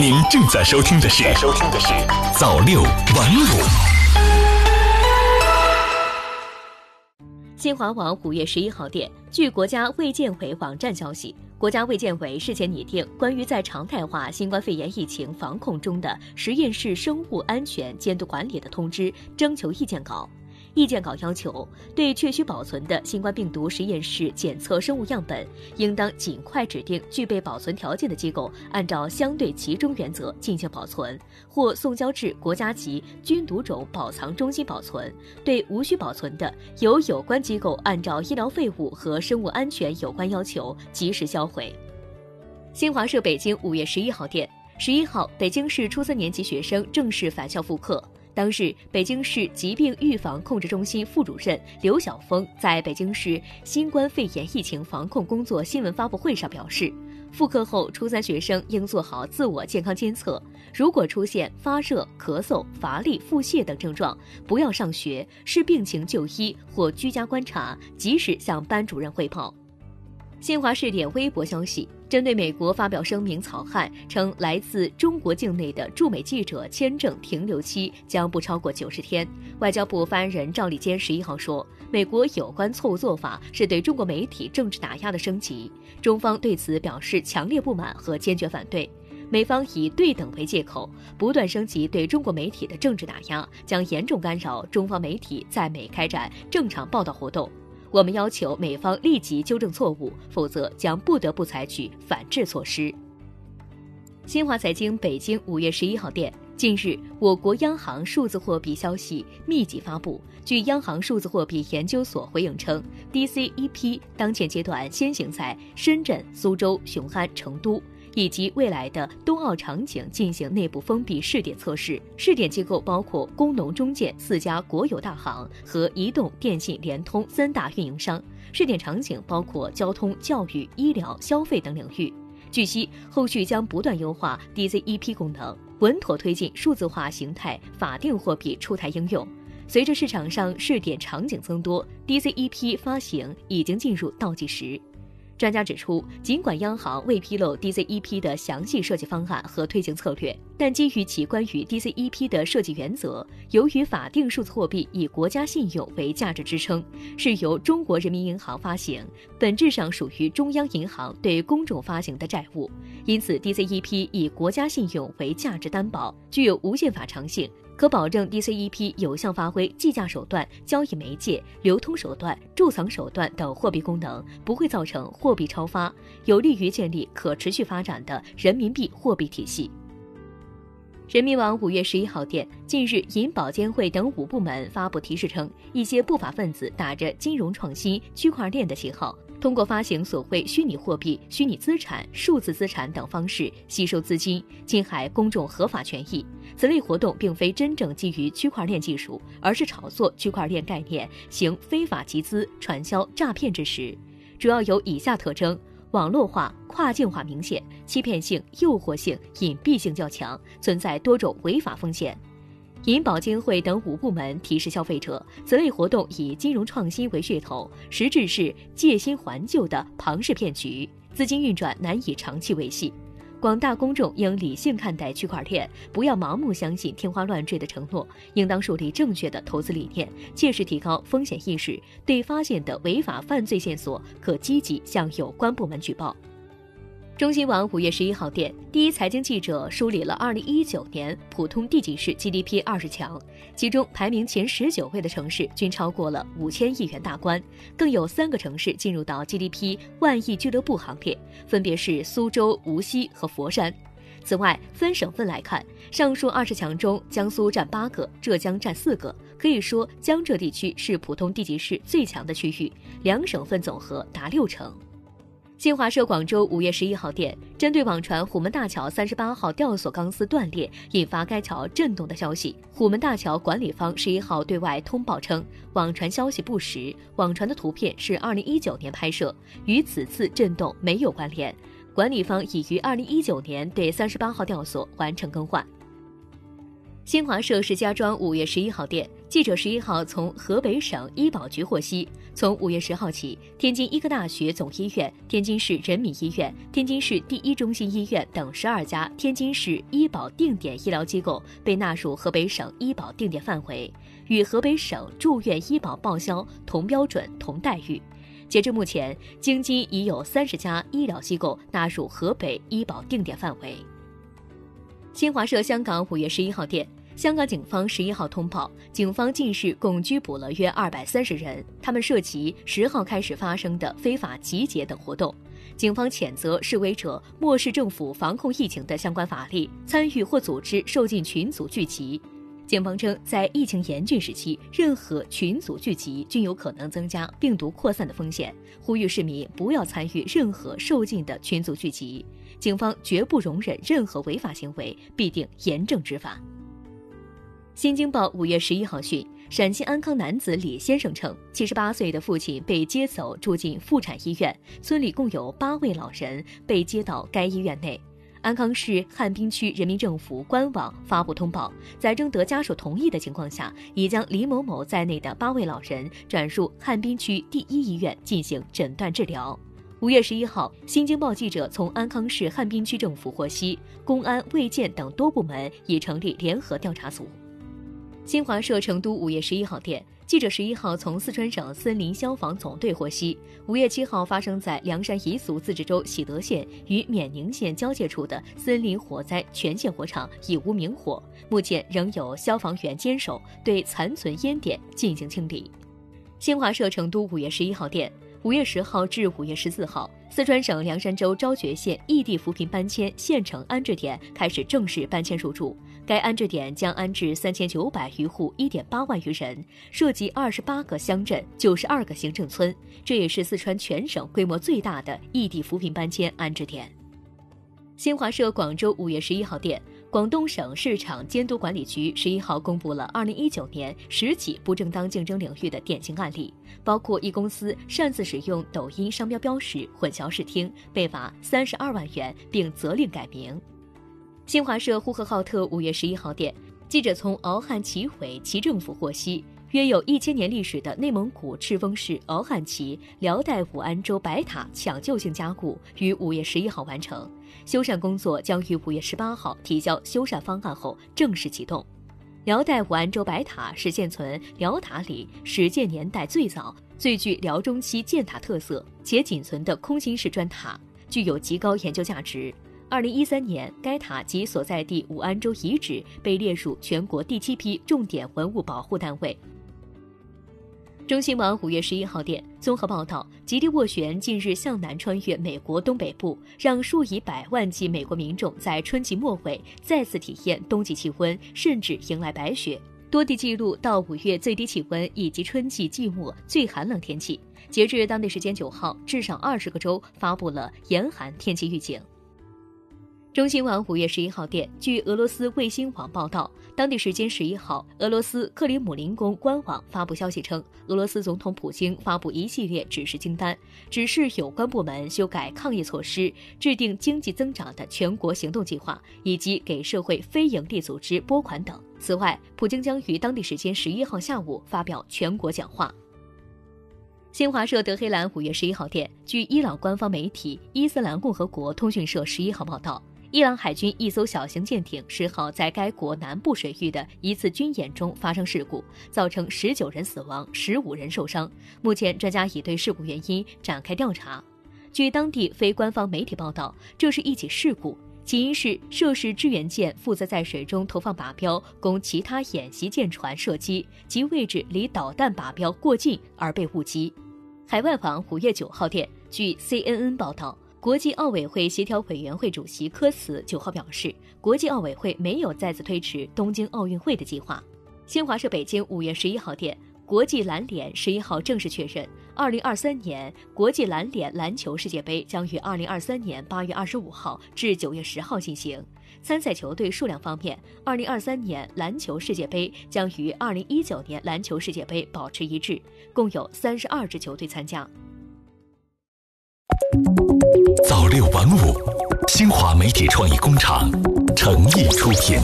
您正在收听的是《收听的是早六晚五》。新华网五月十一号电，据国家卫健委网站消息，国家卫健委事前拟定关于在常态化新冠肺炎疫情防控中的实验室生物安全监督管理的通知征求意见稿。意见稿要求，对确需保存的新冠病毒实验室检测生物样本，应当尽快指定具备保存条件的机构，按照相对集中原则进行保存，或送交至国家级菌毒种保藏中心保存。对无需保存的，由有关机构按照医疗废物和生物安全有关要求及时销毁。新华社北京五月十一号电，十一号，北京市初三年级学生正式返校复课。当日，北京市疾病预防控制中心副主任刘晓峰在北京市新冠肺炎疫情防控工作新闻发布会上表示，复课后初三学生应做好自我健康监测，如果出现发热、咳嗽、乏力、腹泻等症状，不要上学，视病情就医或居家观察，及时向班主任汇报。新华视点微博消息。针对美国发表声明草案，称来自中国境内的驻美记者签证停留期将不超过九十天。外交部发言人赵立坚十一号说，美国有关错误做法是对中国媒体政治打压的升级，中方对此表示强烈不满和坚决反对。美方以对等为借口，不断升级对中国媒体的政治打压，将严重干扰中方媒体在美开展正常报道活动。我们要求美方立即纠正错误，否则将不得不采取反制措施。新华财经北京五月十一号电，近日，我国央行数字货币消息密集发布。据央行数字货币研究所回应称，DCEP 当前阶段先行在深圳、苏州、雄安、成都。以及未来的冬奥场景进行内部封闭试点测试，试点机构包括工农中建四家国有大行和移动、电信、联通三大运营商。试点场景包括交通、教育、医疗、消费等领域。据悉，后续将不断优化 DCEP 功能，稳妥推进数字化形态法定货币出台应用。随着市场上试点场景增多，DCEP 发行已经进入倒计时。专家指出，尽管央行未披露 DCEP 的详细设计方案和推行策略，但基于其关于 DCEP 的设计原则，由于法定数字货币以国家信用为价值支撑，是由中国人民银行发行，本质上属于中央银行对公众发行的债务，因此 DCEP 以国家信用为价值担保，具有无限法偿性。可保证 DCEP 有效发挥计价手段、交易媒介、流通手段、贮藏手段等货币功能，不会造成货币超发，有利于建立可持续发展的人民币货币体系。人民网五月十一号电，近日，银保监会等五部门发布提示称，一些不法分子打着金融创新、区块链的旗号。通过发行所谓虚拟货币、虚拟资产、数字资产等方式吸收资金，侵害公众合法权益。此类活动并非真正基于区块链技术，而是炒作区块链概念，行非法集资、传销、诈骗之实。主要有以下特征：网络化、跨境化明显，欺骗性、诱惑性、隐蔽性较强，存在多种违法风险。银保监会等五部门提示消费者，此类活动以金融创新为噱头，实质是借新还旧的庞氏骗局，资金运转难以长期维系。广大公众应理性看待区块链，不要盲目相信天花乱坠的承诺，应当树立正确的投资理念，切实提高风险意识。对发现的违法犯罪线索，可积极向有关部门举报。中新网五月十一号电，第一财经记者梳理了二零一九年普通地级市 GDP 二十强，其中排名前十九位的城市均超过了五千亿元大关，更有三个城市进入到 GDP 万亿俱乐部行列，分别是苏州、无锡和佛山。此外，分省份来看，上述二十强中，江苏占八个，浙江占四个，可以说江浙地区是普通地级市最强的区域，两省份总和达六成。新华社广州五月十一号电，针对网传虎门大桥三十八号吊索钢丝断裂，引发该桥震动的消息，虎门大桥管理方十一号对外通报称，网传消息不实，网传的图片是二零一九年拍摄，与此次震动没有关联。管理方已于二零一九年对三十八号吊索完成更换。新华社石家庄五月十一号电，记者十一号从河北省医保局获悉，从五月十号起，天津医科大学总医院、天津市人民医院、天津市第一中心医院等十二家天津市医保定点医疗机构被纳入河北省医保定点范围，与河北省住院医保报销同标准、同待遇。截至目前，京津已有三十家医疗机构纳入河北医保定点范围。新华社香港五月十一号电。香港警方十一号通报，警方近日共拘捕了约二百三十人，他们涉及十号开始发生的非法集结等活动。警方谴责示威者漠视政府防控疫情的相关法律，参与或组织受禁群组聚集。警方称，在疫情严峻时期，任何群组聚集均有可能增加病毒扩散的风险，呼吁市民不要参与任何受禁的群组聚集。警方绝不容忍任何违法行为，必定严正执法。新京报五月十一号讯，陕西安康男子李先生称，七十八岁的父亲被接走，住进妇产医院，村里共有八位老人被接到该医院内。安康市汉滨区人民政府官网发布通报，在征得家属同意的情况下，已将李某某在内的八位老人转入汉滨区第一医院进行诊断治疗。五月十一号，新京报记者从安康市汉滨区政府获悉，公安、卫健等多部门已成立联合调查组。新华社成都五月十一号电，记者十一号从四川省森林消防总队获悉，五月七号发生在凉山彝族自治州喜德县与冕宁县交界处的森林火灾全线火场已无明火，目前仍有消防员坚守，对残存烟点进行清理。新华社成都五月十一号电。五月十号至五月十四号，四川省凉山州昭觉县异地扶贫搬迁县城安置点开始正式搬迁入住。该安置点将安置三千九百余户，一点八万余人，涉及二十八个乡镇、九十二个行政村。这也是四川全省规模最大的异地扶贫搬迁安置点。新华社广州五月十一号电。广东省市场监督管理局十一号公布了二零一九年十起不正当竞争领域的典型案例，包括一公司擅自使用抖音商标标识混淆视听，被罚三十二万元，并责令改名。新华社呼和浩特五月十一号电，记者从敖汉旗委旗政府获悉。约有一千年历史的内蒙古赤峰市敖汉旗辽代武安州白塔抢救性加固于五月十一号完成，修缮工作将于五月十八号提交修缮方案后正式启动。辽代武安州白塔是现存辽塔里始建年代最早、最具辽中期建塔特色且仅存的空心式砖塔，具有极高研究价值。二零一三年，该塔及所在地武安州遗址被列入全国第七批重点文物保护单位。中新网五月十一号电综合报道，极地涡旋近日向南穿越美国东北部，让数以百万计美国民众在春季末尾再次体验冬季气温，甚至迎来白雪。多地记录到五月最低气温以及春季季末最寒冷天气。截至当地时间九号，至少二十个州发布了严寒天气预警。中新网五月十一号电，据俄罗斯卫星网报道，当地时间十一号，俄罗斯克里姆林宫官网发布消息称，俄罗斯总统普京发布一系列指示清单，指示有关部门修改抗疫措施，制定经济增长的全国行动计划，以及给社会非营利组织拨款等。此外，普京将于当地时间十一号下午发表全国讲话。新华社德黑兰五月十一号电，据伊朗官方媒体伊斯兰共和国通讯社十一号报道。伊朗海军一艘小型舰艇十号在该国南部水域的一次军演中发生事故，造成十九人死亡、十五人受伤。目前，专家已对事故原因展开调查。据当地非官方媒体报道，这是一起事故，起因是涉事支援舰负责在水中投放靶标，供其他演习舰船射击，其位置离导弹靶标过近而被误击。海外网五月九号电，据 CNN 报道。国际奥委会协调委员会主席科茨九号表示，国际奥委会没有再次推迟东京奥运会的计划。新华社北京五月十一号电，国际篮联十一号正式确认，二零二三年国际篮联篮球世界杯将于二零二三年八月二十五号至九月十号进行。参赛球队数量方面，二零二三年篮球世界杯将与二零一九年篮球世界杯保持一致，共有三十二支球队参加。早六晚五，新华媒体创意工厂诚意出品。